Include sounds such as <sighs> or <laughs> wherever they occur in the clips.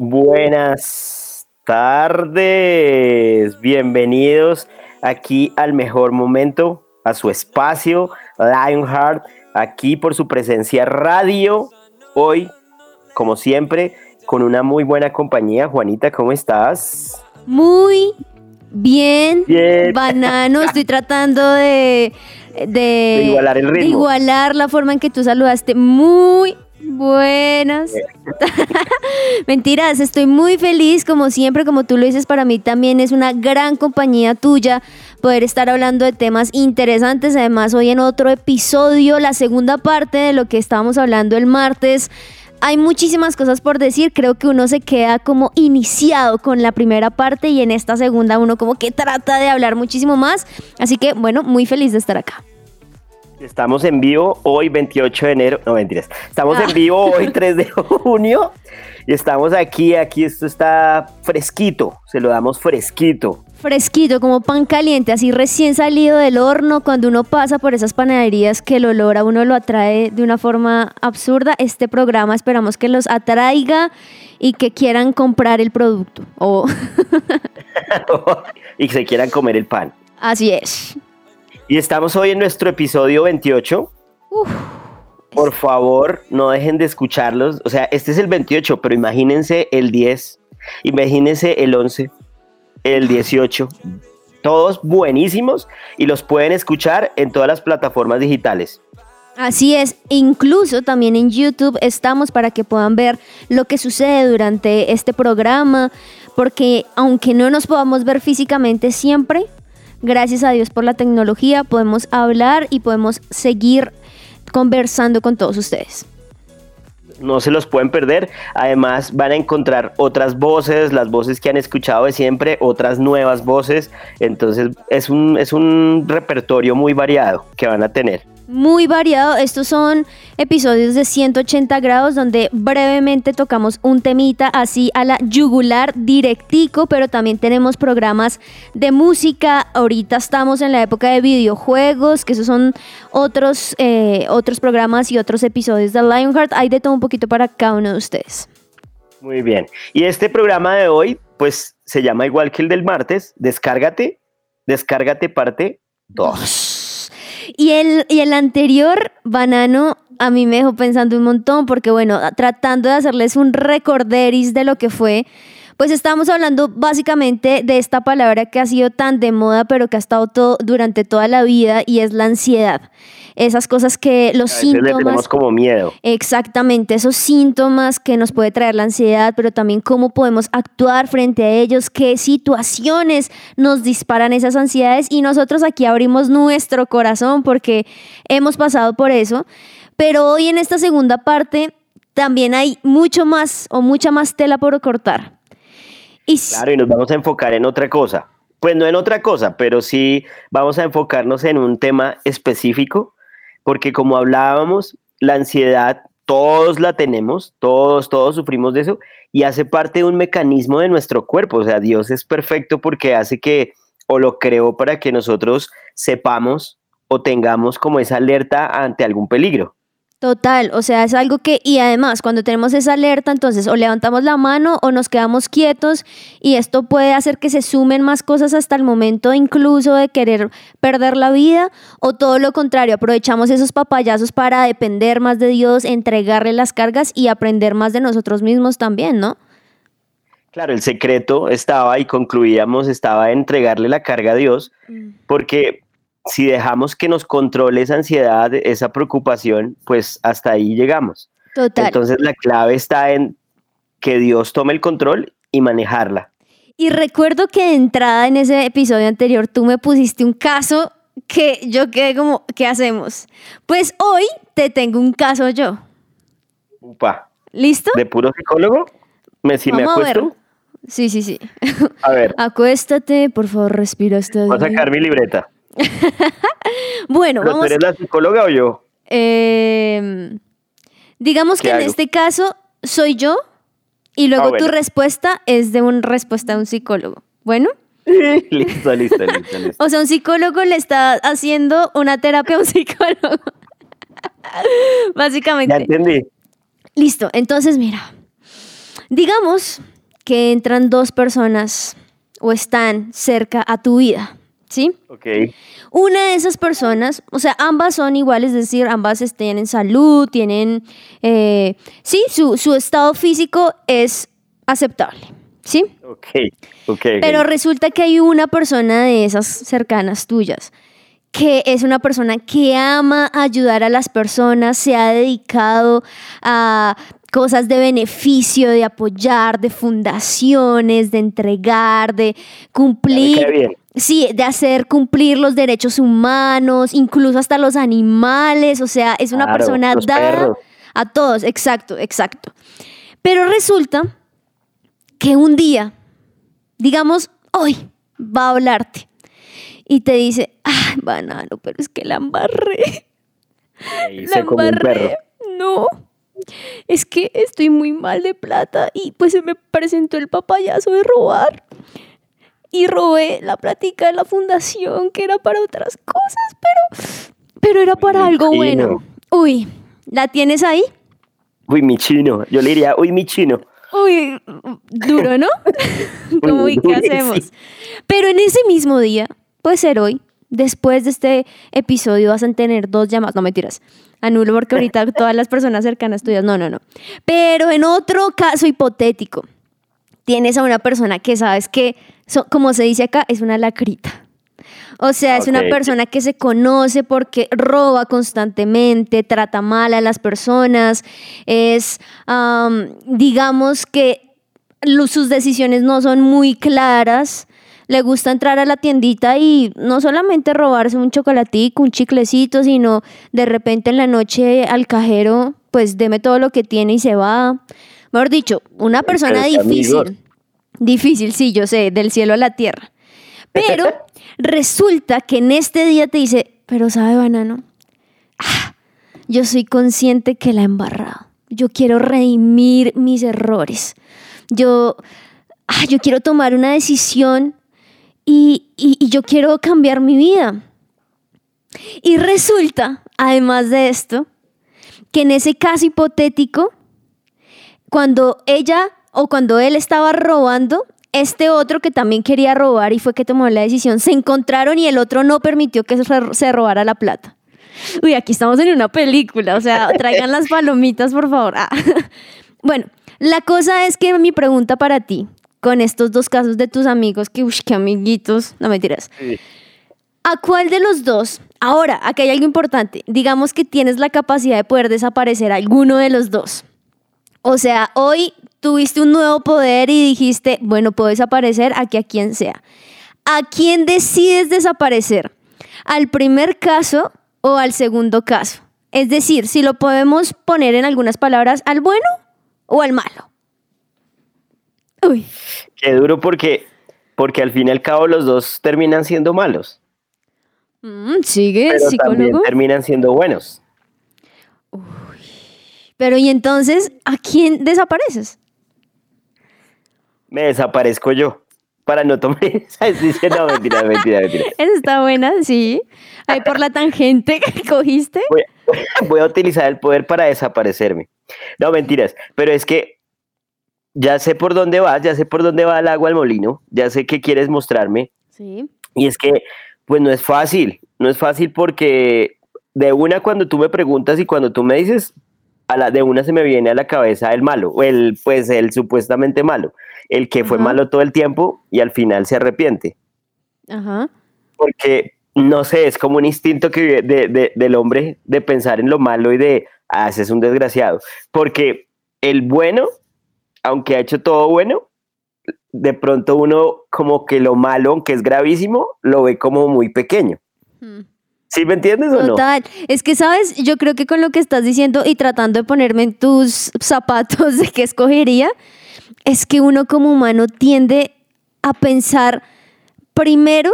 Buenas tardes. Bienvenidos aquí al mejor momento, a su espacio, Lionheart, aquí por su presencia radio. Hoy, como siempre, con una muy buena compañía. Juanita, ¿cómo estás? Muy bien, Bien. banano. <laughs> Estoy tratando de, de, De igualar el de ritmo. igualar la forma en que tú saludaste. Muy buenas. <laughs> Mentiras, estoy muy feliz, como siempre, como tú lo dices, para mí también es una gran compañía tuya poder estar hablando de temas interesantes. Además, hoy en otro episodio, la segunda parte de lo que estábamos hablando el martes. Hay muchísimas cosas por decir, creo que uno se queda como iniciado con la primera parte y en esta segunda uno como que trata de hablar muchísimo más. Así que bueno, muy feliz de estar acá. Estamos en vivo hoy 28 de enero, no mentiras, estamos Ah. en vivo hoy <laughs> 3 de junio y estamos aquí, aquí esto está fresquito, se lo damos fresquito. Fresquito, como pan caliente, así recién salido del horno, cuando uno pasa por esas panaderías que el olor a uno lo atrae de una forma absurda, este programa esperamos que los atraiga y que quieran comprar el producto. O <laughs> <laughs> y que se quieran comer el pan. así es. Y estamos hoy en nuestro episodio 28. Por favor, no dejen de escucharlos. O sea, este es el 28, pero imagínense el 10, imagínense el 11, el 18. Todos buenísimos y los pueden escuchar en todas las plataformas digitales. Así es, incluso también en YouTube estamos para que puedan ver lo que sucede durante este programa, porque aunque no nos podamos ver físicamente siempre, gracias a Dios por la tecnología podemos hablar y podemos seguir conversando con todos ustedes. No se los pueden perder. Además, van a encontrar otras voces, las voces que han escuchado de siempre, otras nuevas voces. Entonces, es un, es un repertorio muy variado que van a tener. Muy variado, estos son episodios de 180 grados donde brevemente tocamos un temita así a la yugular directico, pero también tenemos programas de música, ahorita estamos en la época de videojuegos, que esos son otros, eh, otros programas y otros episodios de Lionheart, hay de todo un poquito para cada uno de ustedes. Muy bien. Y este programa de hoy, pues se llama igual que el del martes, Descárgate, Descárgate parte 2. Y el, y el anterior, Banano, a mí me dejó pensando un montón, porque bueno, tratando de hacerles un recorderis de lo que fue, pues estábamos hablando básicamente de esta palabra que ha sido tan de moda, pero que ha estado todo, durante toda la vida, y es la ansiedad. Esas cosas que los A veces le síntomas... tenemos como miedo. Exactamente, esos síntomas que nos puede traer la ansiedad, pero también cómo podemos actuar frente a ellos, qué situaciones nos disparan esas ansiedades y nosotros aquí abrimos nuestro corazón porque hemos pasado por eso, pero hoy en esta segunda parte también hay mucho más o mucha más tela por cortar. Y Claro, y nos vamos a enfocar en otra cosa. Pues no en otra cosa, pero sí vamos a enfocarnos en un tema específico, porque como hablábamos, la ansiedad todos la tenemos, todos, todos sufrimos de eso, y hace parte de un mecanismo de nuestro cuerpo. O sea, Dios es perfecto porque hace que, o lo creó para que nosotros sepamos o tengamos como esa alerta ante algún peligro. Total, o sea, es algo que, y además, cuando tenemos esa alerta, entonces o levantamos la mano o nos quedamos quietos y esto puede hacer que se sumen más cosas hasta el momento incluso de querer perder la vida o todo lo contrario, aprovechamos esos papayazos para depender más de Dios, entregarle las cargas y aprender más de nosotros mismos también, ¿no? Claro, el secreto estaba y concluíamos, estaba en entregarle la carga a Dios, porque si dejamos que nos controle esa ansiedad, esa preocupación, pues hasta ahí llegamos. Total. Entonces la clave está en que Dios tome el control y manejarla. Y recuerdo que de entrada en ese episodio anterior tú me pusiste un caso que yo quedé como, ¿qué hacemos? Pues hoy te tengo un caso yo. Upa. ¿Listo? ¿De puro psicólogo? ¿Me, si me Vamos a ver. acuesto? Sí, sí, sí. A ver, <laughs> Acuéstate, por favor, respira hasta voy a sacar mi libreta. <laughs> Bueno, ¿Pero tú vamos. eres la psicóloga o yo? eh, digamos ¿Qué que en este caso soy yo y luego Ah, bueno. tu respuesta es de una respuesta de un psicólogo. Bueno, <laughs> listo, listo, listo, <laughs> listo. o sea, un psicólogo le está haciendo una terapia a un psicólogo. Ya Básicamente. entendí. Listo, entonces mira, digamos que entran dos personas o están cerca a tu vida, ¿sí? Ok. Una de esas personas, o sea, ambas son iguales, es decir, ambas tienen salud, tienen, eh, sí, su, su estado físico es aceptable, ¿sí? Ok, ok. Pero resulta que hay una persona de esas cercanas tuyas que es una persona que ama ayudar a las personas, se ha dedicado a cosas de beneficio, de apoyar, de fundaciones, de entregar, de cumplir. Sí, de hacer cumplir los derechos humanos, incluso hasta los animales, o sea, es una Claro, persona dada perros. a todos, exacto, exacto. Pero resulta que un día, digamos, hoy va a hablarte y te dice, ay, banano, pero es que la embarré, la embarré. No, es que estoy muy mal de plata y pues se me presentó el papayazo de robar. Y robé la plática de la fundación que era para otras cosas, pero, pero era para algo bueno. Uy, ¿la tienes ahí? Uy, mi chino. Yo le diría, uy, mi chino. Uy, duro, ¿no? <laughs> <laughs> Como, Uy, ¿y qué hacemos? Pero en ese mismo día, puede ser hoy, después de este episodio vas a tener dos llamadas, no mentiras, anulo porque ahorita <laughs> todas las personas cercanas tuyas, no, no, no. Pero en otro caso hipotético, tienes a una persona que sabes que, so- como se dice acá, es una lacrita. O sea, es una persona que se conoce porque roba constantemente, trata mal a las personas, es, am, digamos que sus decisiones no son muy claras. Le gusta entrar a la tiendita y no solamente robarse un chocolatico, un chiclecito, sino de repente en la noche al cajero, pues deme todo lo que tiene y se va. Mejor dicho, una persona difícil. Difícil, sí, yo sé, del cielo a la tierra. Pero <laughs> resulta que en este día te dice, pero sabe, banano, Ah, yo soy consciente que la he embarrado. Yo quiero redimir mis errores. Yo, ah, yo quiero tomar una decisión y, y- y yo quiero cambiar mi vida. Y resulta, además de esto, que en ese caso hipotético, cuando ella o cuando él estaba robando, este otro que también quería robar y fue que tomó la decisión, se encontraron y el otro no permitió que se- se robara la plata. Uy, aquí estamos en una película, o sea, <laughs> traigan las palomitas, por favor. Ah. <laughs> Bueno, la cosa es que mi pregunta para ti, con estos dos casos de tus amigos, que, uy, qué amiguitos, no mentiras. Sí. ¿A cuál de los dos? Ahora, aquí hay algo importante. Digamos que tienes la capacidad de poder desaparecer a alguno de los dos. O sea, hoy tuviste un nuevo poder y dijiste, bueno, puedo desaparecer aquí a quien sea. ¿A quién decides desaparecer? ¿Al primer caso o al segundo caso? Es decir, si lo podemos poner en algunas palabras, ¿al bueno o al malo? Uy, Qué duro porque, porque al fin y al cabo los dos terminan siendo malos. mm, sigue, Pero también psicólogo. terminan siendo buenos. Pero y entonces, ¿a quién desapareces? Me desaparezco yo. Para no tomar <laughs> esa decisión. No, mentira, <laughs> mentira, mentira. Esa está buena, sí. Ahí por la tangente que <laughs> cogiste. Voy, voy a utilizar el poder para desaparecerme. No, mentiras. Pero es que ya sé por dónde vas, ya sé por dónde va el agua al molino, ya sé qué quieres mostrarme. Sí. Y es que, pues no es fácil, no es fácil porque de una cuando tú me preguntas y cuando tú me dices, a la, de una se me viene a la cabeza el malo, o el, pues el supuestamente malo, el que fue malo todo el tiempo y al final se arrepiente. Ajá. Porque, no sé, es como un instinto que de, de- del hombre de pensar en lo malo y de, ah, ese es un desgraciado. Porque el bueno, aunque ha hecho todo bueno, de pronto uno como que lo malo, aunque es gravísimo, lo ve como muy pequeño. Hmm. ¿Sí me entiendes o no? Total. Es que, ¿sabes? Yo creo que con lo que estás diciendo y tratando de ponerme en tus zapatos <laughs> de qué escogería, es que uno como humano tiende a pensar primero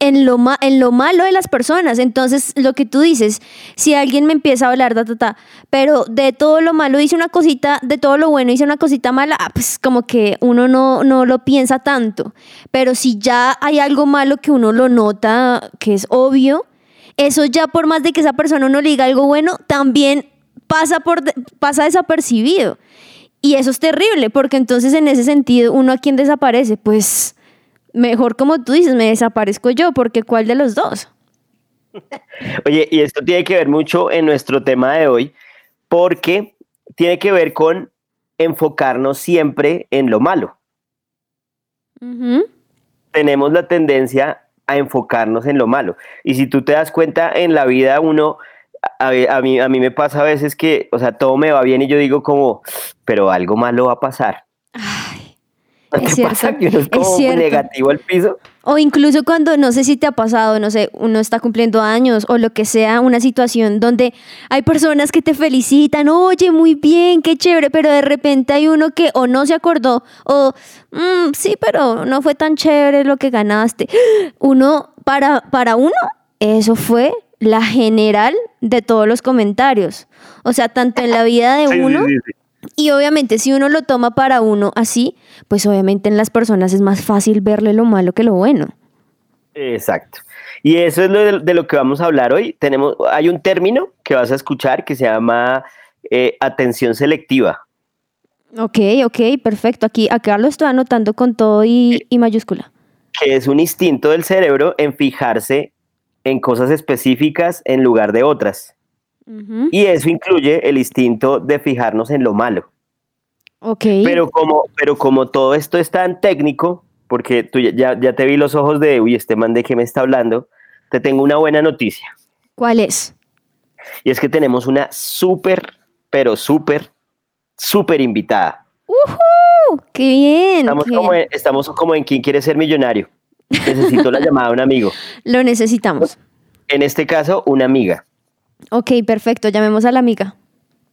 en lo, en lo malo de las personas. Entonces, lo que tú dices, si alguien me empieza a hablar, ta, pero de todo lo malo dice una cosita, de todo lo bueno dice una cosita mala, ah, pues como que uno no, no lo piensa tanto. Pero si ya hay algo malo que uno lo nota, que es obvio, eso ya por más de que esa persona no le diga algo bueno, también pasa, por, pasa desapercibido. Y eso es terrible, porque entonces en ese sentido, uno a quien desaparece, pues mejor como tú dices, me desaparezco yo, porque ¿cuál de los dos? Oye, y esto tiene que ver mucho en nuestro tema de hoy, porque tiene que ver con enfocarnos siempre en lo malo. Tenemos la tendencia a enfocarnos en lo malo. Y si tú te das cuenta, en la vida uno, a, mí, a mí me pasa a veces que, o sea, todo me va bien y yo digo como, pero algo malo va a pasar. Es cierto, pasa? Que uno es como negativo al piso. O incluso cuando, no sé si te ha pasado, no sé, uno está cumpliendo años o lo que sea, una situación donde hay personas que te felicitan, oye, muy bien, qué chévere, pero de repente hay uno que o no se acordó o, mm, sí, pero no fue tan chévere lo que ganaste. Uno, para, para uno, eso fue la general de todos los comentarios. O sea, tanto en la vida de uno y obviamente si uno lo toma para uno así, pues obviamente en las personas es más fácil verle lo malo que lo bueno. Exacto. Y eso es lo de, lo que vamos a hablar hoy. Tenemos, hay un término que vas a escuchar que se llama eh, atención selectiva. Ok, ok, perfecto. Aquí acá lo estoy anotando con todo y, y mayúscula. Que es un instinto del cerebro en fijarse en cosas específicas en lugar de otras. Y eso incluye el instinto de fijarnos en lo malo. Ok. Pero como, pero como todo esto es tan técnico, porque tú ya, ya te vi los ojos de, uy, este man de qué me está hablando, te tengo una buena noticia. ¿Cuál es? Y es que tenemos una súper, pero súper, súper invitada. ¡Uh! ¡Qué bien! Estamos, como En, estamos como en ¿Quién quiere ser millonario? Necesito la <laughs> llamada de un amigo. Lo necesitamos. En este caso, una amiga. Ok, perfecto, llamemos a la amiga.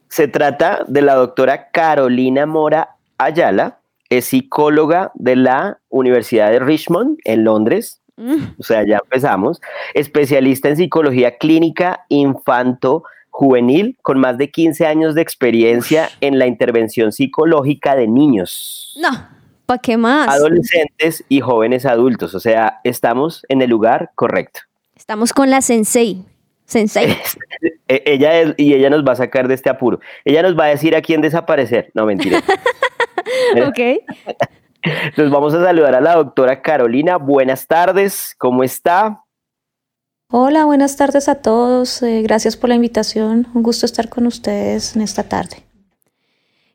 Se trata de la doctora Carolina Mora Ayala, es psicóloga de la Universidad de Richmond en Londres. Mm. O sea, ya empezamos. Especialista en psicología clínica infanto juvenil con más de 15 años de experiencia en la intervención psicológica de niños. No, ¿para qué más? Adolescentes y jóvenes adultos. O sea, estamos en el lugar correcto. Estamos con la sensei. Sensei. <laughs> E, ella y ella nos va a sacar de este apuro. Ella nos va a decir a quién desaparecer. No, mentira. <laughs> ok. Entonces vamos a saludar a la doctora Carolina. Buenas tardes, ¿cómo está? Hola, buenas tardes a todos. Eh, gracias por la invitación. Un gusto estar con ustedes en esta tarde.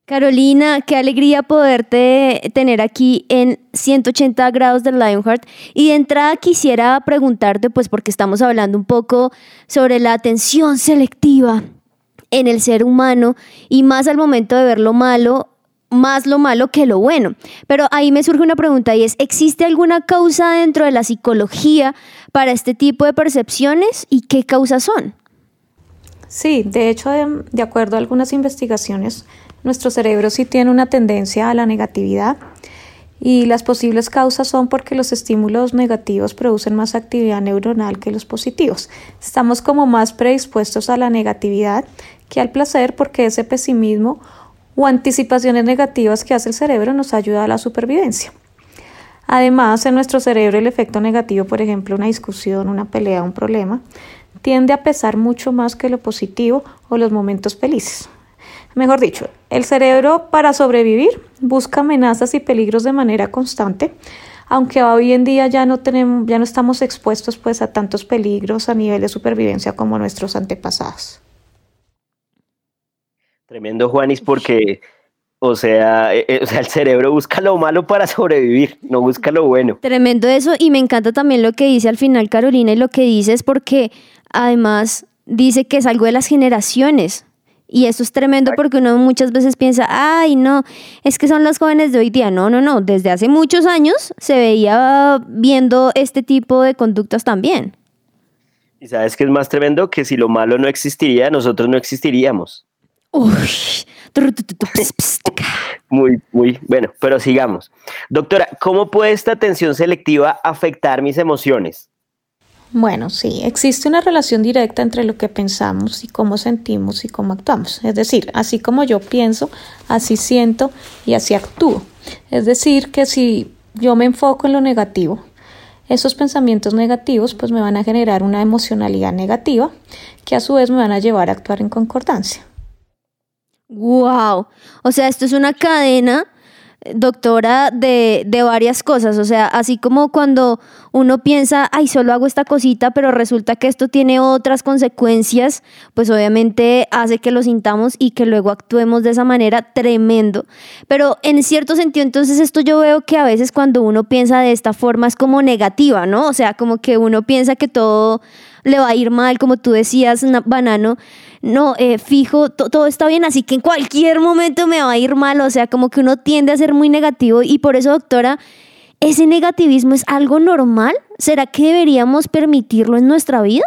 Carolina, qué alegría poderte tener aquí en 180 grados de Lionheart. Y de entrada quisiera preguntarte, pues porque estamos hablando un poco sobre la atención selectiva en el ser humano y más al momento de ver lo malo, más lo malo que lo bueno. Pero ahí me surge una pregunta y es, ¿existe alguna causa dentro de la psicología para este tipo de percepciones y qué causas son? Sí, de hecho, de, acuerdo a algunas investigaciones, nuestro cerebro sí tiene una tendencia a la negatividad y las posibles causas son porque los estímulos negativos producen más actividad neuronal que los positivos. Estamos como más predispuestos a la negatividad que al placer porque ese pesimismo o anticipaciones negativas que hace el cerebro nos ayuda a la supervivencia. Además, en nuestro cerebro el efecto negativo, por ejemplo, una discusión, una pelea, un problema, tiende a pesar mucho más que lo positivo o los momentos felices. Mejor dicho, el cerebro para sobrevivir busca amenazas y peligros de manera constante, aunque hoy en día ya no tenemos, ya no estamos expuestos pues a tantos peligros a nivel de supervivencia como nuestros antepasados. Tremendo, Juanis, porque o sea, eh, eh, o sea, el cerebro busca lo malo para sobrevivir, no busca lo bueno. Tremendo eso, y me encanta también lo que dice al final Carolina y lo que dice es porque además dice que es algo de las generaciones. Y eso es tremendo porque uno muchas veces piensa, ay, no, es que son los jóvenes de hoy día. No, no, no. Desde hace muchos años se veía viendo este tipo de conductas también. Y sabes que es más tremendo que si lo malo no existiría, nosotros no existiríamos. Muy, muy bueno, pero sigamos. Doctora, ¿cómo puede esta atención selectiva afectar mis emociones? Bueno, sí, existe una relación directa entre lo que pensamos y cómo sentimos y cómo actuamos. Es decir, así como yo pienso, así siento y así actúo. Es decir, que si yo me enfoco en lo negativo, esos pensamientos negativos pues me van a generar una emocionalidad negativa que a su vez me van a llevar a actuar en concordancia. Wow. O sea, esto es una cadena doctora de, de, varias cosas, o sea, así como cuando uno piensa, ay, solo hago esta cosita, pero resulta que esto tiene otras consecuencias, pues obviamente hace que lo sintamos y que luego actuemos de esa manera tremendo. Pero en cierto sentido, entonces esto yo veo que a veces cuando uno piensa de esta forma es como negativa, ¿no? O sea, como que uno piensa que todo le va a ir mal, como tú decías, banano no, eh, fijo, todo está bien, así que en cualquier momento me va a ir mal, o sea, como que uno tiende a ser muy negativo y por eso, doctora, ¿ese negativismo es algo normal? ¿Será que deberíamos permitirlo en nuestra vida?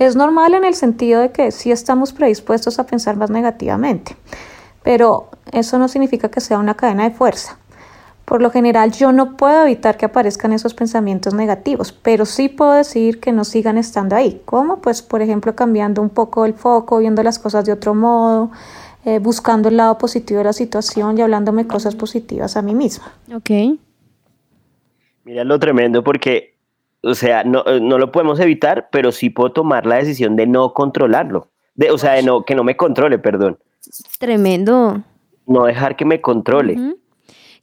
Es normal en el sentido de que sí estamos predispuestos a pensar más negativamente, pero eso no significa que sea una cadena de fuerza. Por lo general yo no puedo evitar que aparezcan esos pensamientos negativos, pero sí puedo decir que no sigan estando ahí. ¿Cómo? Pues por ejemplo cambiando un poco el foco, viendo las cosas de otro modo, eh, buscando el lado positivo de la situación y hablándome cosas positivas a mí misma. Ok. Mira lo tremendo porque, o sea, no, eh, no lo podemos evitar, pero sí puedo tomar la decisión de no controlarlo. De, o sea, de no, que no me controle, perdón. Tremendo. No dejar que me controle.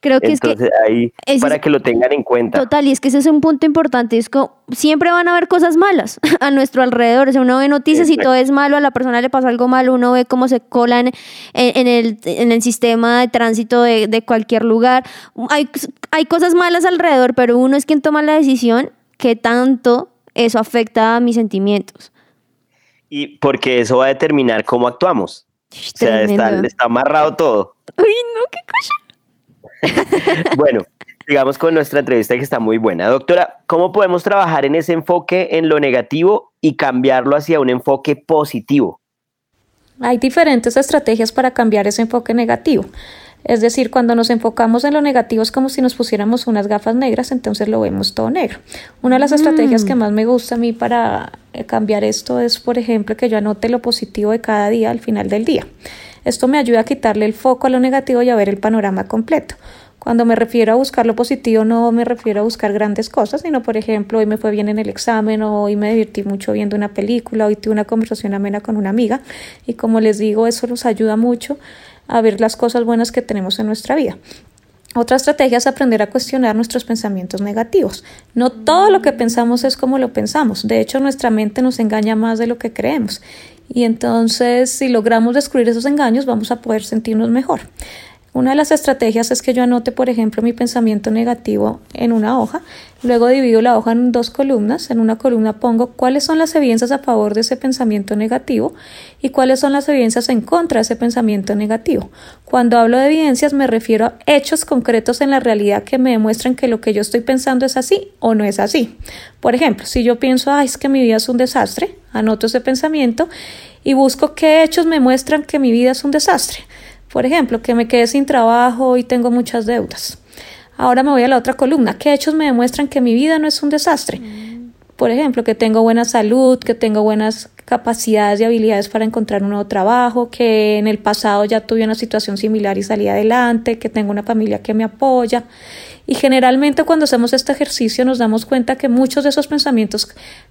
Creo que es que ahí para que lo tengan en cuenta. Total, y es que ese es un punto importante, es que siempre van a haber cosas malas <laughs> a nuestro alrededor, o sea, uno ve noticias y todo es malo, a la persona le pasa algo malo, uno ve cómo se colan en, el, en el sistema de tránsito de, de cualquier lugar, hay, hay cosas malas alrededor, pero uno es quien toma la decisión que tanto eso afecta a mis sentimientos. Y porque eso va a determinar cómo actuamos. o sea, está, está amarrado todo. Uy, no, qué cosa. <laughs> bueno, sigamos con nuestra entrevista que está muy buena. Doctora, ¿cómo podemos trabajar en ese enfoque en lo negativo y cambiarlo hacia un enfoque positivo? Hay diferentes estrategias para cambiar ese enfoque negativo. Es decir, cuando nos enfocamos en lo negativo es como si nos pusiéramos unas gafas negras, entonces lo vemos todo negro. Una de las estrategias que mm. más me gusta a mí para eh, cambiar esto es, por ejemplo, que yo anote lo positivo de cada día al final del día. Esto me ayuda a quitarle el foco a lo negativo y a ver el panorama completo. Cuando me refiero a buscar lo positivo, no me refiero a buscar grandes cosas, sino, por ejemplo, hoy me fue bien en el examen, o hoy me divertí mucho viendo una película, hoy tuve una conversación amena con una amiga. Y como les digo, eso nos ayuda mucho a ver las cosas buenas que tenemos en nuestra vida. Otra estrategia es aprender a cuestionar nuestros pensamientos negativos. No todo lo que pensamos es como lo pensamos. De hecho, nuestra mente nos engaña más de lo que creemos. Y entonces, si logramos descubrir esos engaños, vamos a poder sentirnos mejor. Una de las estrategias es que yo anote, por ejemplo, mi pensamiento negativo en una hoja, luego divido la hoja en dos columnas, en una columna pongo cuáles son las evidencias a favor de ese pensamiento negativo y cuáles son las evidencias en contra de ese pensamiento negativo. Cuando hablo de evidencias me refiero a hechos concretos en la realidad que me demuestran que lo que yo estoy pensando es así o no es así. Por ejemplo, si yo pienso, ay, es que mi vida es un desastre, anoto ese pensamiento y busco qué hechos me muestran que mi vida es un desastre. Por ejemplo, que me quedé sin trabajo y tengo muchas deudas. Ahora me voy a la otra columna. ¿Qué hechos me demuestran que mi vida no es un desastre? Por ejemplo, que tengo buena salud, que tengo buenas capacidades y habilidades para encontrar un nuevo trabajo, que en el pasado ya tuve una situación similar y salí adelante, que tengo una familia que me apoya. Y generalmente cuando hacemos este ejercicio nos damos cuenta que muchos de esos pensamientos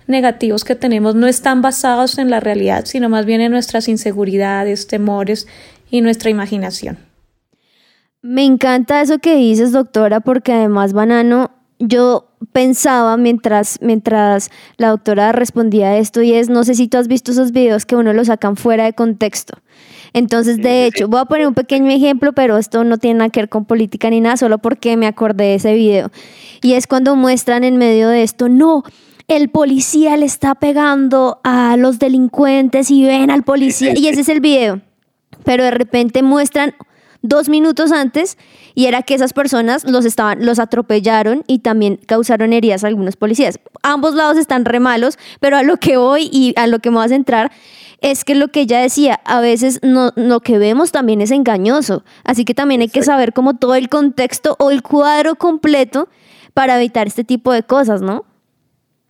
negativos que tenemos no están basados en la realidad, sino más bien en nuestras inseguridades, temores y nuestra imaginación. Me encanta eso que dices, doctora, porque además, Banano, yo pensaba mientras, mientras la doctora respondía a esto y es, no sé si tú has visto esos videos que uno lo sacan fuera de contexto. Entonces, de hecho, voy a poner un pequeño ejemplo, pero esto no tiene nada que ver con política ni nada, solo porque me acordé de ese video. Y es cuando muestran en medio de esto, no, el policía le está pegando a los delincuentes y ven al policía. Y ese es el video pero de repente muestran dos minutos antes y era que esas personas los, estaban, los atropellaron y también causaron heridas a algunos policías. Ambos lados están re malos, pero a lo que voy y a lo que me vas a entrar es que lo que ella decía, a veces no, lo que vemos también es engañoso, así que también hay que saber como todo el contexto o el cuadro completo para evitar este tipo de cosas, ¿no?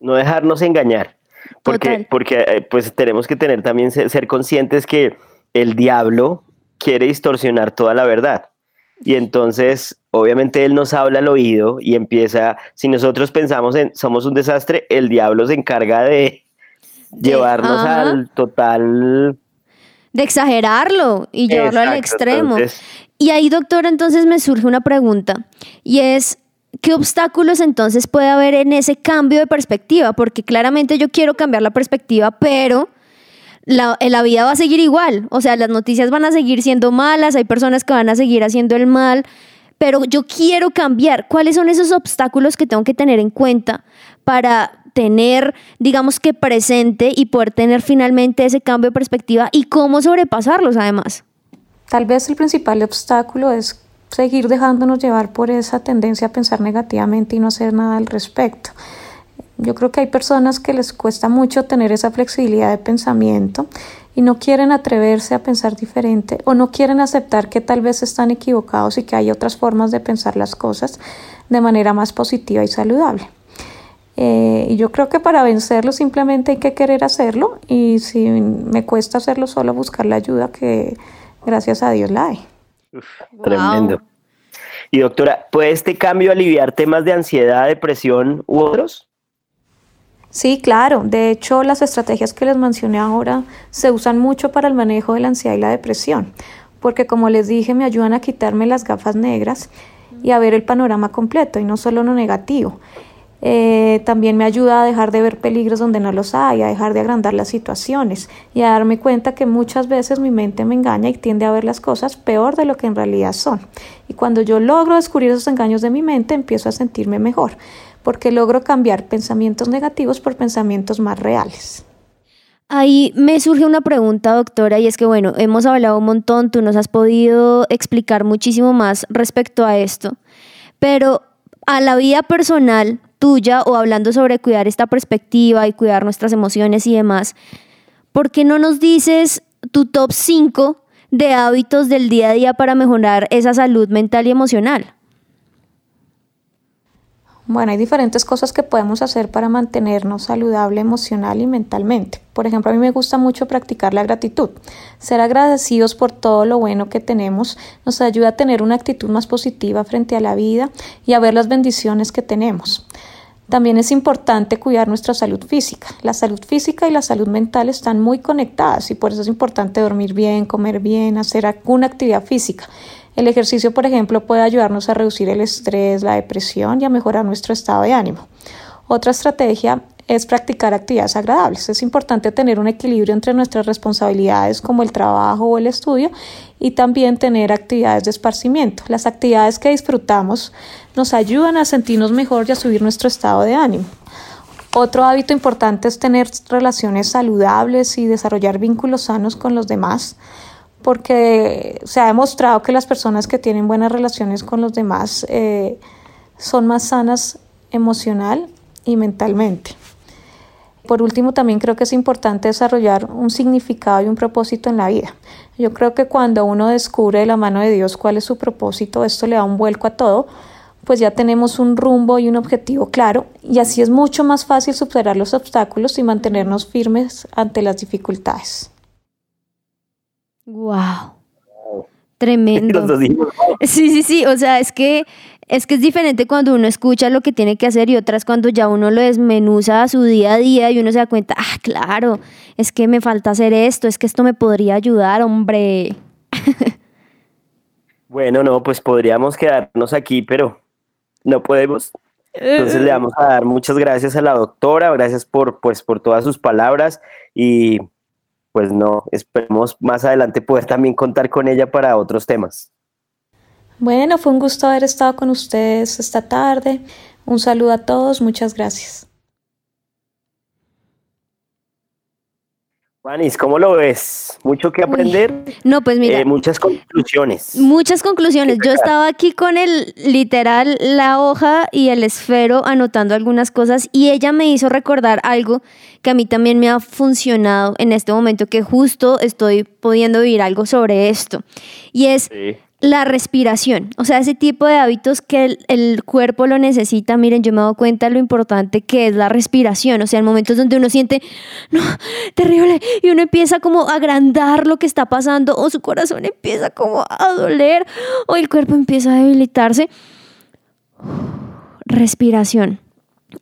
No dejarnos engañar, porque, porque eh, pues tenemos que tener también ser conscientes que el diablo quiere distorsionar toda la verdad. Y entonces, obviamente, él nos habla al oído y empieza, si nosotros pensamos en somos un desastre, el diablo se encarga de, llevarnos al total... De exagerarlo y llevarlo al extremo. Y ahí, doctora, entonces me surge una pregunta y es, ¿qué obstáculos entonces puede haber en ese cambio de perspectiva? Porque claramente yo quiero cambiar la perspectiva, pero la, la, vida va a seguir igual. O sea, las noticias van a seguir siendo malas, hay personas que van a seguir haciendo el mal, pero yo quiero cambiar. ¿Cuáles son esos obstáculos que tengo que tener en cuenta para tener, digamos que presente y poder tener finalmente ese cambio de perspectiva y cómo sobrepasarlos además. Tal vez el principal obstáculo es seguir dejándonos llevar por esa tendencia a pensar negativamente y no hacer nada al respecto. Yo creo que hay personas que les cuesta mucho tener esa flexibilidad de pensamiento y no quieren atreverse a pensar diferente o no quieren aceptar que tal vez están equivocados y que hay otras formas de pensar las cosas de manera más positiva y saludable. Eh, y yo creo que para vencerlo simplemente hay que querer hacerlo y si me cuesta hacerlo solo, buscar la ayuda que gracias a Dios la hay. Tremendo. Y doctora, ¿puede este cambio aliviar temas de ansiedad, depresión u otros? Sí, claro. De hecho, las estrategias que les mencioné ahora se usan mucho para el manejo de la ansiedad y la depresión, porque como les dije, me ayudan a quitarme las gafas negras y a ver el panorama completo y no solo lo negativo. Eh, también me ayuda a dejar de ver peligros donde no los hay, a dejar de agrandar las situaciones y a darme cuenta que muchas veces mi mente me engaña y tiende a ver las cosas peor de lo que en realidad son. Y cuando yo logro descubrir esos engaños de mi mente, empiezo a sentirme mejor, porque logro cambiar pensamientos negativos por pensamientos más reales. Ahí me surge una pregunta, doctora, y es que, bueno, hemos hablado un montón, tú nos has podido explicar muchísimo más respecto a esto, pero a la vida personal, tuya o hablando sobre cuidar esta perspectiva y cuidar nuestras emociones y demás, ¿por qué no nos dices tu top 5 de hábitos del día a día para mejorar esa salud mental y emocional? Bueno, hay diferentes cosas que podemos hacer para mantenernos saludable emocional y mentalmente. Por ejemplo, a mí me gusta mucho practicar la gratitud. Ser agradecidos por todo lo bueno que tenemos nos ayuda a tener una actitud más positiva frente a la vida y a ver las bendiciones que tenemos. También es importante cuidar nuestra salud física. La salud física y la salud mental están muy conectadas y por eso es importante dormir bien, comer bien, hacer alguna actividad física. El ejercicio, por ejemplo, puede ayudarnos a reducir el estrés, la depresión y a mejorar nuestro estado de ánimo. Otra estrategia es practicar actividades agradables. Es importante tener un equilibrio entre nuestras responsabilidades como el trabajo o el estudio y también tener actividades de esparcimiento. Las actividades que disfrutamos nos ayudan a sentirnos mejor y a subir nuestro estado de ánimo. Otro hábito importante es tener relaciones saludables y desarrollar vínculos sanos con los demás porque se ha demostrado que las personas que tienen buenas relaciones con los demás eh, son más sanas emocional y mentalmente. Por último, también creo que es importante desarrollar un significado y un propósito en la vida. Yo creo que cuando uno descubre de la mano de Dios cuál es su propósito, esto le da un vuelco a todo, pues ya tenemos un rumbo y un objetivo claro y así es mucho más fácil superar los obstáculos y mantenernos firmes ante las dificultades. Wow. Tremendo. Sí, sí, sí, o sea, es que es que es diferente cuando uno escucha lo que tiene que hacer y otras cuando ya uno lo desmenuza a su día a día y uno se da cuenta, ah, claro, es que me falta hacer esto, es que esto me podría ayudar, hombre. <laughs> Bueno, no, pues podríamos quedarnos aquí, pero no podemos. Entonces le vamos a dar muchas gracias a la doctora, gracias por, pues, por todas sus palabras y pues no, esperemos más adelante poder también contar con ella para otros temas. Bueno, fue un gusto haber estado con ustedes esta tarde. Un saludo a todos, muchas gracias. Juanis, ¿cómo lo ves? ¿Mucho que aprender? no, pues mira. Eh, muchas conclusiones. Muchas conclusiones. Yo estaba aquí con el literal, la hoja y el esfero anotando algunas cosas y ella me hizo recordar algo que a mí también me ha funcionado en este momento, que justo estoy pudiendo vivir algo sobre esto. Y es la respiración, o sea, ese tipo de hábitos que el, cuerpo lo necesita. Miren, yo me he dado cuenta de lo importante que es la respiración, o sea, en momentos donde uno siente, no, terrible, y uno empieza como a agrandar lo que está pasando, o su corazón empieza como a doler, o el cuerpo empieza a debilitarse. Respiración.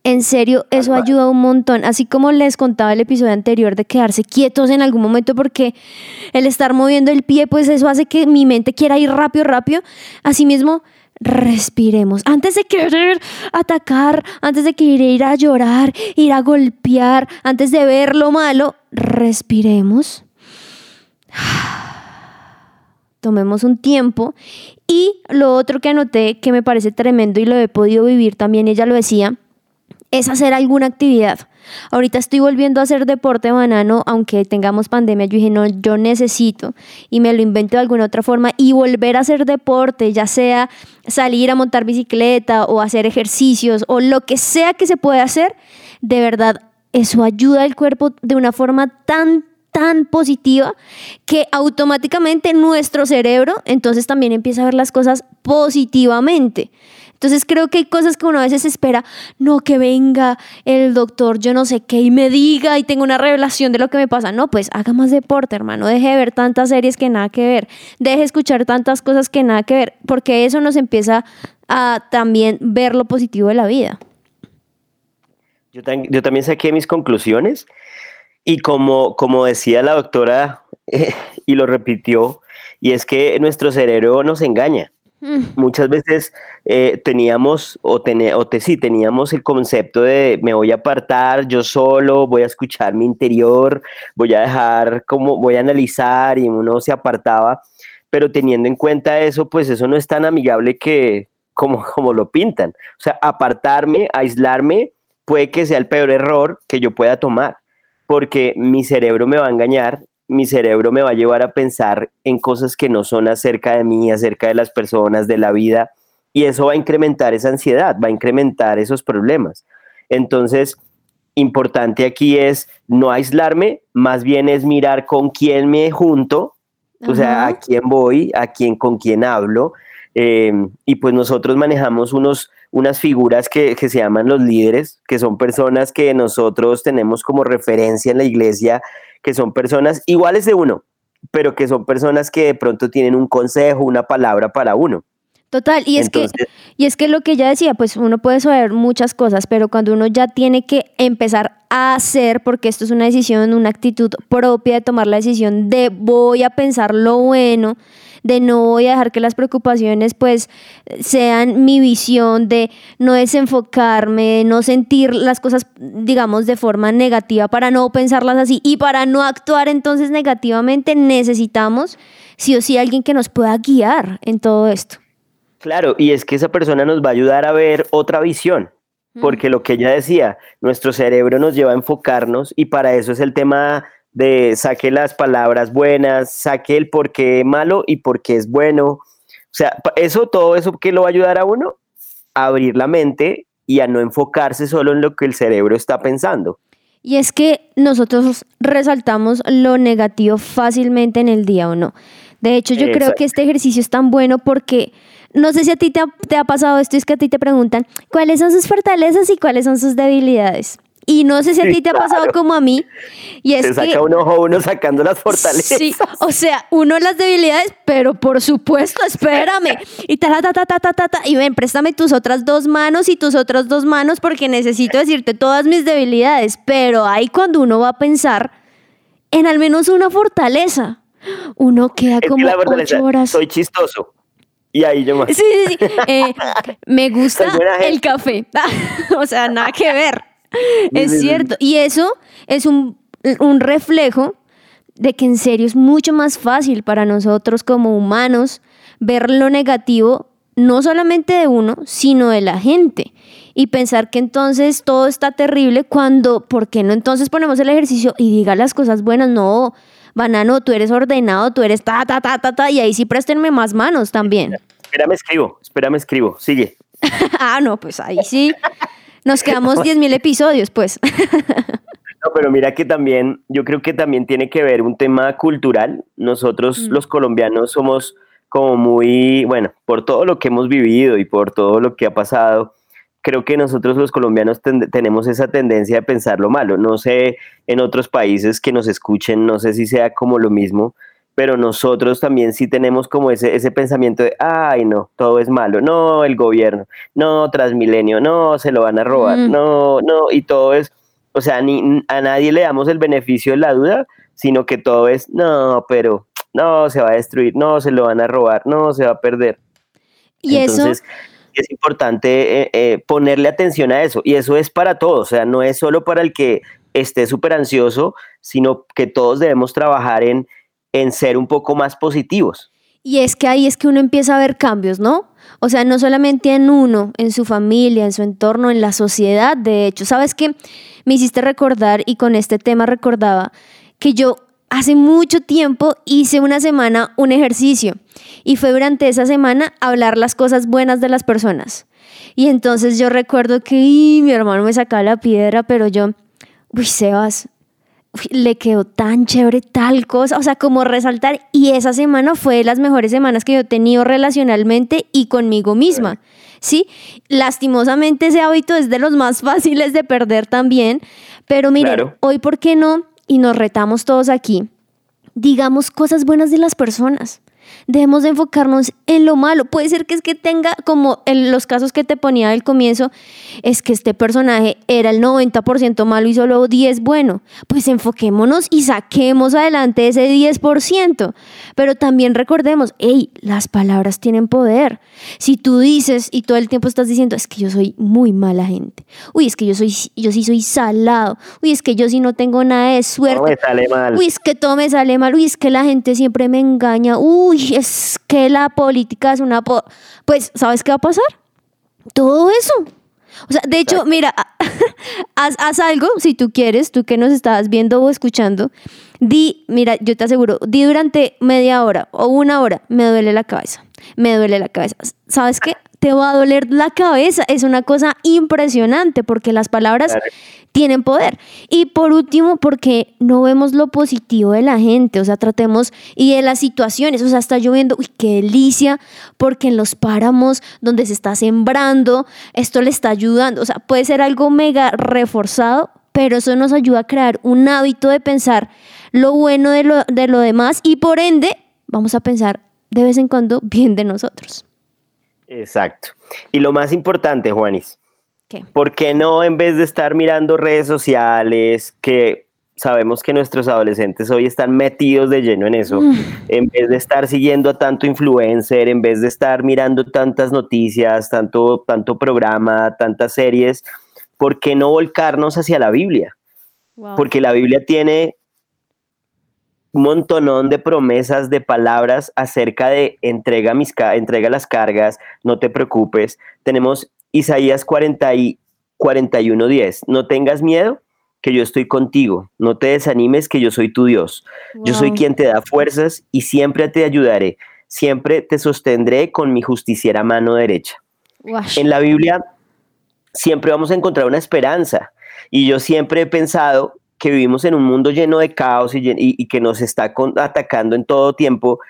En serio, eso ayuda un montón. Así como les contaba el episodio anterior de quedarse quietos en algún momento porque el estar moviendo el pie, pues eso hace que mi mente quiera ir rápido, rápido. Asimismo, respiremos. Antes de querer atacar, antes de querer ir a llorar, ir a golpear, antes de ver lo malo, respiremos. <sighs> Tomemos un tiempo. Y lo otro que anoté que me parece tremendo y lo he podido vivir también, ella lo decía, es hacer alguna actividad. Ahorita estoy volviendo a hacer deporte banano, aunque tengamos pandemia, yo dije, no, yo necesito y me lo invento de alguna otra forma y volver a hacer deporte, ya sea salir a montar bicicleta o hacer ejercicios o lo que sea que se pueda hacer, de verdad, eso ayuda al cuerpo de una forma tan tan positiva que automáticamente nuestro cerebro entonces también empieza a ver las cosas positivamente. Entonces creo que hay cosas que uno a veces espera, no que venga el doctor, yo no sé qué, y me diga y tenga una revelación de lo que me pasa. No, pues haga más deporte, hermano, deje de ver tantas series que nada que ver, deje de escuchar tantas cosas que nada que ver, porque eso nos empieza a también ver lo positivo de la vida. Yo, también saqué mis conclusiones y como, como decía la doctora <laughs> y lo repitió, y es que nuestro cerebro nos engaña. Muchas veces eh, teníamos, o, o te, sí, teníamos el concepto de me voy a apartar yo solo, voy a escuchar mi interior, voy a dejar como, voy a analizar y uno se apartaba, pero teniendo en cuenta eso, pues eso no es tan amigable que como, <laughs> como lo pintan. O sea, apartarme, aislarme, puede que sea el peor error que yo pueda tomar, porque mi cerebro me va a engañar mi cerebro me va a llevar a pensar en cosas que no son acerca de mí, acerca de las personas, de la vida, y eso va a incrementar esa ansiedad, va a incrementar esos problemas. Entonces, importante aquí es no aislarme, más bien es mirar con quién me junto, o sea, a quién voy, a quién, con quién hablo, eh, y pues nosotros manejamos unos, unas figuras que, que, se llaman los líderes, que son personas que nosotros tenemos como referencia en la iglesia que son personas iguales de uno, pero que son personas que de pronto tienen un consejo, una palabra para uno. Total, y es, que, y es que lo que ella decía, pues uno puede saber muchas cosas, pero cuando uno ya tiene que empezar a hacer, porque esto es una decisión, una actitud propia de tomar la decisión de voy a pensar lo bueno, de no voy a dejar que las preocupaciones pues sean mi visión, de no desenfocarme, de no sentir las cosas, digamos, de forma negativa para no pensarlas así y para no actuar entonces negativamente necesitamos sí o sí alguien que nos pueda guiar en todo esto. Claro, y es que esa persona nos va a ayudar a ver otra visión, porque lo que ella decía, nuestro cerebro nos lleva a enfocarnos y para eso es el tema de saque las palabras buenas, saque el por qué malo y por qué es bueno. O sea, eso, todo eso que lo va a ayudar a uno a abrir la mente y a no enfocarse solo en lo que el cerebro está pensando. Y es que nosotros resaltamos lo negativo fácilmente en el día o no. De hecho, yo creo que este ejercicio es tan bueno porque no sé si a ti te ha, te ha pasado esto, es que a ti te preguntan cuáles son sus fortalezas y cuáles son sus debilidades. Y no sé si a ti te ha pasado como a mí. Y es Se saca un ojo uno sacando las fortalezas. Sí, o sea, uno las debilidades, pero por supuesto, espérame. Y ta, ta, ta, ta, ta, ta, ta, y ven, préstame tus otras dos manos y tus otras dos manos porque necesito decirte todas mis debilidades. Pero ahí cuando uno va a pensar en al menos una fortaleza, uno queda como ocho horas. Soy chistoso. Y ahí yo más. Sí, sí, sí. Eh, <laughs> me gusta el café. <laughs> o sea, nada que ver <laughs> es cierto. Y eso es un, reflejo de que en serio es mucho más fácil para nosotros como humanos ver lo negativo, no solamente de uno, sino de la gente. y pensar que entonces todo está terrible cuando, ¿por qué no entonces ponemos el ejercicio y diga las cosas buenas? No, banano, tú eres ordenado, tú eres ta, ta, ta, ta, ta, y ahí sí préstenme más manos también. Espérame, escribo, espérame, escribo, sigue. <laughs> ah, no, pues ahí sí. Nos quedamos <laughs> 10 mil episodios, pues. <laughs> no, pero mira que también, yo creo que también tiene que ver un tema cultural. Nosotros mm. los colombianos somos como muy, bueno, por todo lo que hemos vivido y por todo lo que ha pasado, creo que nosotros los colombianos tenemos esa tendencia de pensar lo malo. No sé en otros países que nos escuchen, no sé si sea como lo mismo, pero nosotros también sí tenemos como ese, ese pensamiento de, ay, no, todo es malo, no, el gobierno, no, Transmilenio, no, se lo van a robar, mm. no, no, y todo es, o sea, ni, a nadie le damos el beneficio de la duda, sino que todo es, no, pero no, se va a destruir, no, se lo van a robar, no, se va a perder. Y Entonces, es importante eh, eh, ponerle atención a eso, y eso es para todos, o sea, no es solo para el que esté súper ansioso, sino que todos debemos trabajar en en ser un poco más positivos. Y es que ahí es que uno empieza a ver cambios, ¿no? O sea, no solamente en uno, en su familia, en su entorno, en la sociedad. De hecho, ¿sabes qué? Me hiciste recordar y con este tema recordaba que yo hace mucho tiempo hice una semana un ejercicio y fue durante esa semana hablar las cosas buenas de las personas. Y entonces yo recuerdo que mi hermano me sacaba la piedra, pero yo, uy, Sebas, le quedó tan chévere tal cosa, o sea, como resaltar. Y esa semana fue de las mejores semanas que yo he tenido relacionalmente y conmigo misma. ¿Sí? Lastimosamente ese hábito es de los más <laughs> fáciles de perder también. Pero miren, hoy, ¿por qué no? Y nos retamos todos aquí. Digamos cosas buenas de las personas. Debemos de enfocarnos en lo malo. Puede ser que es que tenga, como en los casos que te ponía al comienzo, es que este personaje era el 90% malo y solo 10 bueno. Pues enfoquémonos y saquemos adelante ese 10%. Pero también recordemos, hey, las palabras tienen poder. Si tú dices y todo el tiempo estás diciendo, es que yo soy muy mala gente. Uy, es que yo soy, yo sí soy salado. Uy, es que yo sí no tengo nada de suerte. Todo me sale mal. Uy, es que todo me sale mal. Uy, es que la gente siempre me engaña. Uy, es que la política es una... pues, ¿sabes qué va a pasar? Todo eso. O sea, de hecho, mira, <laughs> haz, haz, algo si tú quieres, tú que nos estás viendo o escuchando, di, mira, yo te aseguro, di durante media hora o una hora, me duele la cabeza, me duele la cabeza. ¿Sabes qué? Te va a doler la cabeza. Es una cosa impresionante porque las palabras tienen poder. Y por último, porque no vemos lo positivo de la gente, o sea, tratemos y de las situaciones, o sea, está lloviendo, uy, qué delicia, porque en los páramos donde se está sembrando, esto le está ayudando, o sea, puede ser algo mega reforzado, pero eso nos ayuda a crear un hábito de pensar lo bueno de lo, de lo demás y por ende vamos a pensar de vez en cuando bien de nosotros. Exacto. Y lo más importante, Juanis, ¿Por qué no en vez de estar mirando redes sociales, que sabemos que nuestros adolescentes hoy están metidos de lleno en eso, mm. en vez de estar siguiendo a tanto influencer, en vez de estar mirando tantas noticias, tanto, tanto programa, tantas series, ¿por qué no volcarnos hacia la Biblia? Porque la Biblia tiene montonón de promesas, de palabras acerca de entrega, mis, entrega las cargas, no te preocupes. Tenemos Isaías 40 y 41, 10. No tengas miedo, que yo estoy contigo. No te desanimes, que yo soy tu Dios. Yo soy quien te da fuerzas y siempre te ayudaré. Siempre te sostendré con mi justiciera mano derecha. En la Biblia siempre vamos a encontrar una esperanza. Y yo siempre he pensado que vivimos en un mundo lleno de caos y, que nos está atacando en todo tiempo.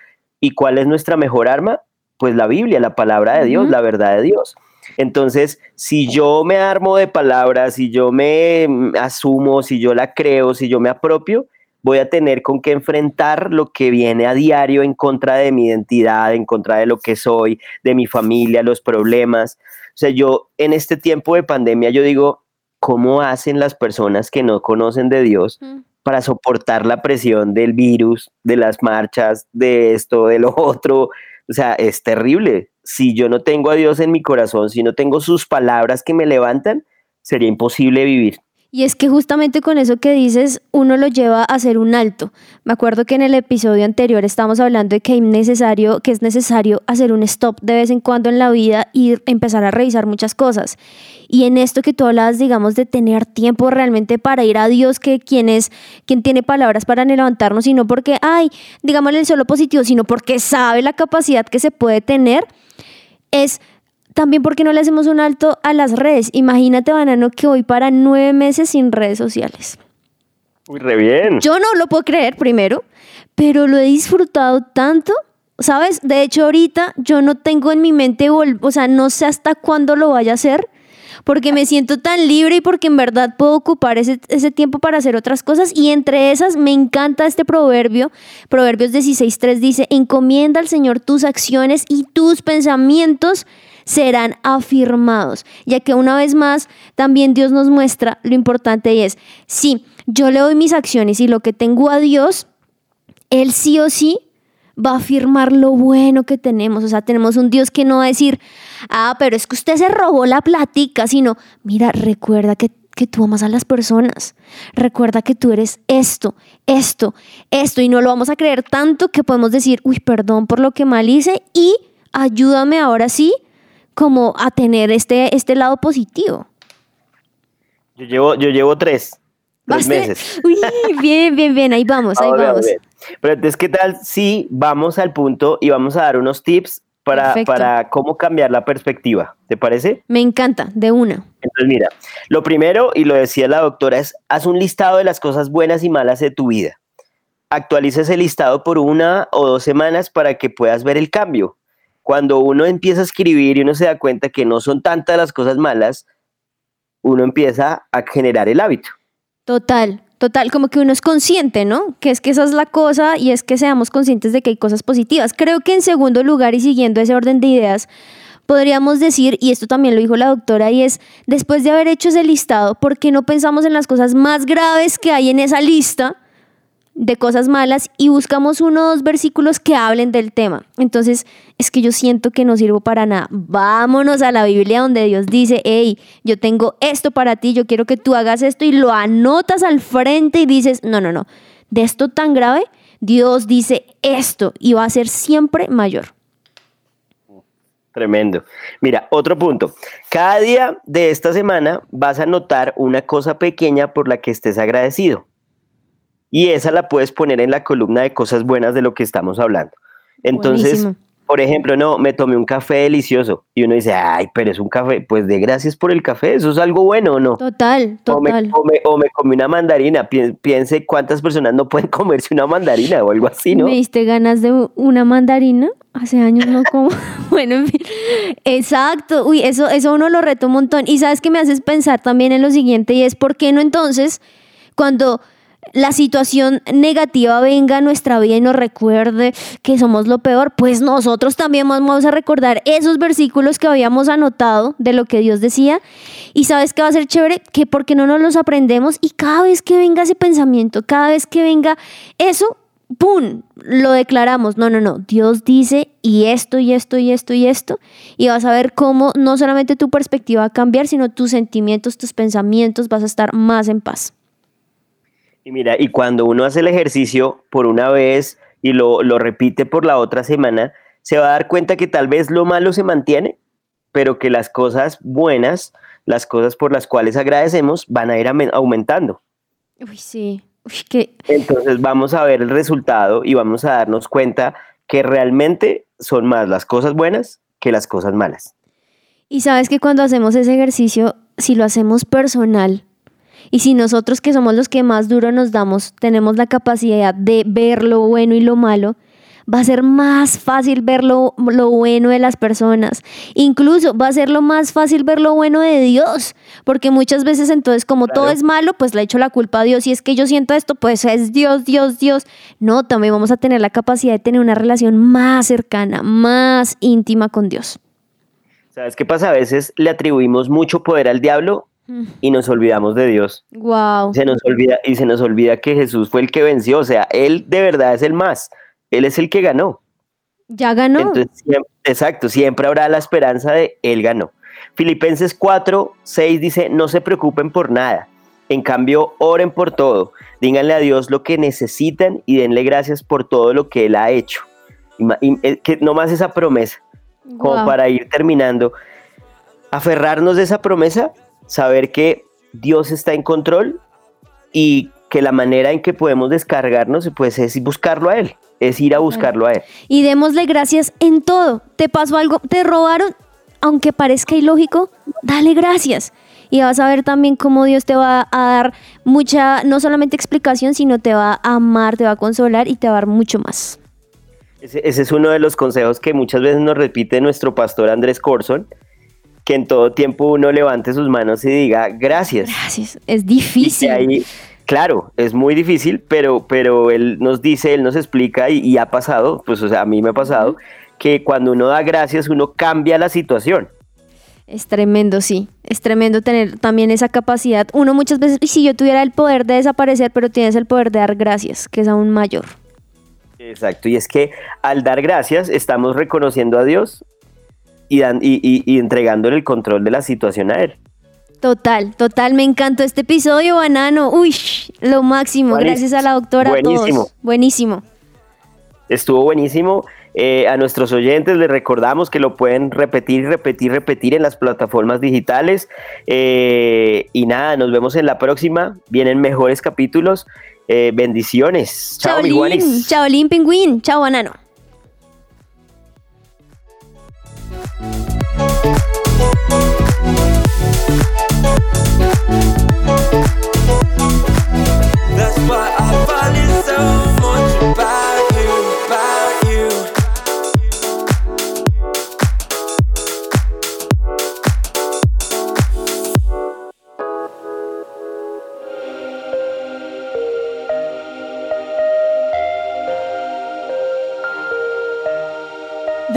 ¿Y cuál es nuestra mejor arma? Pues la Biblia, la palabra de Dios, la verdad de Dios. Entonces, si yo me armo de palabras, si yo me mm, asumo, si yo la creo, si yo me apropio, voy a tener con qué enfrentar lo que viene a diario en contra de mi identidad, en contra de lo que soy, de mi familia, los problemas. O sea, yo en este tiempo de pandemia, yo digo, ¿cómo hacen las personas que no conocen de Dios para soportar la presión del virus, de las marchas, de esto, de lo <laughs> otro? O sea, es terrible si yo no tengo a Dios en mi corazón, si no tengo sus palabras que me levantan, sería imposible vivir. Y es que justamente con eso que dices, uno lo lleva a hacer un alto. Me acuerdo que en el episodio anterior estábamos hablando de que, es necesario, que es necesario hacer un stop de vez en cuando en la vida y empezar a revisar muchas cosas. Y en esto que tú hablas, digamos, de tener tiempo realmente para ir a Dios, que quien es, quien tiene palabras para levantarnos, y no porque, ay, digámosle el solo positivo, sino porque sabe la capacidad que se puede tener, es también porque no le hacemos un alto a las redes. Imagínate, Banano, que voy para nueve meses sin redes sociales. Uy, re bien. Yo no lo puedo creer primero, pero lo he disfrutado tanto. ¿Sabes? De hecho, ahorita yo no tengo en mi mente, o sea, no sé hasta cuándo lo vaya a hacer, porque me siento tan libre y porque en verdad puedo ocupar ese, ese tiempo para hacer otras cosas. Y entre esas me encanta este proverbio. Proverbios 16.3 dice, encomienda al Señor tus acciones y tus pensamientos serán afirmados, ya que una vez más también Dios nos muestra lo importante y es, sí, yo le doy mis acciones y lo que tengo a Dios, Él sí o sí va a afirmar lo bueno que tenemos. O sea, tenemos un Dios que no va a decir, ah, pero es que usted se robó la platica, sino, mira, recuerda que, que tú amas a las personas. Recuerda que tú eres esto, esto, esto. Y no lo vamos a creer tanto que podemos decir, uy, perdón por lo que mal hice y ayúdame ahora sí como a tener este, este lado positivo. Yo llevo, yo llevo tres, meses. Uy, bien, bien, bien, ahí vamos, ahí vamos. Pero entonces, ¿qué tal si vamos al punto y vamos a dar unos tips para, para cómo cambiar la perspectiva? ¿Te parece? Me encanta, de una. Entonces, mira, lo primero, y lo decía la doctora, es haz un listado de las cosas buenas y malas de tu vida. Actualiza ese listado por una o dos semanas para que puedas ver el cambio cuando uno empieza a escribir y uno se da cuenta que no son tantas las cosas malas, uno empieza a generar el hábito. Total, total, como que uno es consciente, ¿no? Que es que esa es la cosa y es que seamos conscientes de que hay cosas positivas. Creo que en segundo lugar y siguiendo ese orden de ideas, podríamos decir, y esto también lo dijo la doctora, y es, después de haber hecho ese listado, ¿por qué no pensamos en las cosas más graves que hay en esa lista? De cosas malas y buscamos unos versículos que hablen del tema. Entonces, es que yo siento que no sirvo para nada. Vámonos a la Biblia donde Dios dice, hey, yo tengo esto para ti, yo quiero que tú hagas esto y lo anotas al frente y dices, no, no, no, de esto tan grave, Dios dice esto y va a ser siempre mayor. Tremendo. Mira, otro punto. Cada día de esta semana vas a notar una cosa pequeña por la que estés agradecido y esa la puedes poner en la columna de cosas buenas de lo que estamos hablando. Entonces, por ejemplo, no, me tomé un café delicioso y uno dice, ay, pero es un café, pues de gracias por el café, eso es algo bueno o no. Total, total. O me, o me, comí una mandarina, piense cuántas personas no pueden <laughs> comerse una mandarina o algo así, ¿no? ¿Me diste ganas de una mandarina? Hace años no como. <laughs> bueno, en fin. Exacto. Uy, eso, eso uno lo reto un montón. Y sabes que me haces pensar también en lo siguiente y es, ¿por qué no entonces, cuando la situación negativa venga a nuestra vida y nos recuerde que somos lo peor, pues nosotros también vamos a recordar esos versículos que habíamos anotado de lo que Dios decía. Y sabes que va a ser chévere, que porque no nos los aprendemos y cada vez que venga ese pensamiento, cada vez que venga eso, ¡pum! Lo declaramos. No, no, no. Dios dice y esto y esto y esto y esto. Y vas a ver cómo no solamente tu perspectiva va a cambiar, sino tus sentimientos, tus pensamientos, vas a estar más en paz. Y mira, y cuando uno hace el ejercicio por una vez y lo, repite por la otra semana, se va a dar cuenta que tal vez lo malo se mantiene, pero que las cosas buenas, las cosas por las cuales agradecemos, van a ir aumentando. Uy, sí. Entonces vamos a ver el resultado y vamos a darnos cuenta que realmente son más las cosas buenas que las cosas malas. Y sabes que cuando hacemos ese ejercicio, si lo hacemos personal, y si nosotros que somos los que más duro nos damos, tenemos la capacidad de ver lo bueno y lo malo, va a ser más fácil ver lo, bueno de las personas. Incluso va a ser lo más fácil ver lo bueno de Dios. Porque muchas veces entonces como todo es malo, pues le echo la culpa a Dios. Y es que yo siento esto, pues es Dios, Dios, Dios. No, también vamos a tener la capacidad de tener una relación más cercana, más íntima con Dios. ¿Sabes qué pasa? A veces le atribuimos mucho poder al diablo y nos olvidamos de Dios. Wow. Se nos olvida y se nos olvida que Jesús fue el que venció, o sea, él de verdad es el más, él es el que ganó. Ya ganó. exacto, siempre habrá la esperanza de él ganó. Filipenses 4, 6 dice, no se preocupen por nada, En cambio, oren por todo, díganle a Dios lo que necesitan y denle gracias por todo lo que Él ha hecho. Y, eh, que no más esa promesa, como para ir terminando, aferrarnos de esa promesa, saber que Dios está en control y que la manera en que podemos descargarnos pues es buscarlo a Él, es ir a buscarlo a Él. Y démosle gracias en todo. ¿Te pasó algo? ¿Te robaron? Aunque parezca ilógico, dale gracias. Y vas a ver también cómo Dios te va a dar mucha, no solamente explicación, sino te va a amar, te va a consolar y te va a dar mucho más. Ese, es uno de los consejos que muchas veces nos repite nuestro pastor Andrés Corson, que en todo tiempo uno levante sus manos y diga gracias. Gracias, es difícil. claro, es muy difícil, pero, pero él nos dice, él nos explica y, ha pasado, pues o sea, a mí me ha pasado, que cuando uno da gracias uno cambia la situación. Es tremendo, sí. Es tremendo tener también esa capacidad. Uno muchas veces, si yo tuviera el poder de desaparecer, pero tienes el poder de dar gracias, que es aún mayor. Exacto, y es que al dar gracias estamos reconociendo a Dios y, y, entregándole el control de la situación a Él. Total, total, me encantó este episodio, Banano. Uy, lo máximo, gracias a la doctora. Buenísimo. Buenísimo. Estuvo buenísimo. Eh, a nuestros oyentes les recordamos que lo pueden repetir, repetir, repetir en las plataformas digitales. Eh, y nada, nos vemos en la próxima. Vienen mejores capítulos. Eh, bendiciones. Chao, Chao, Lin Pingüín. Chao, Banano.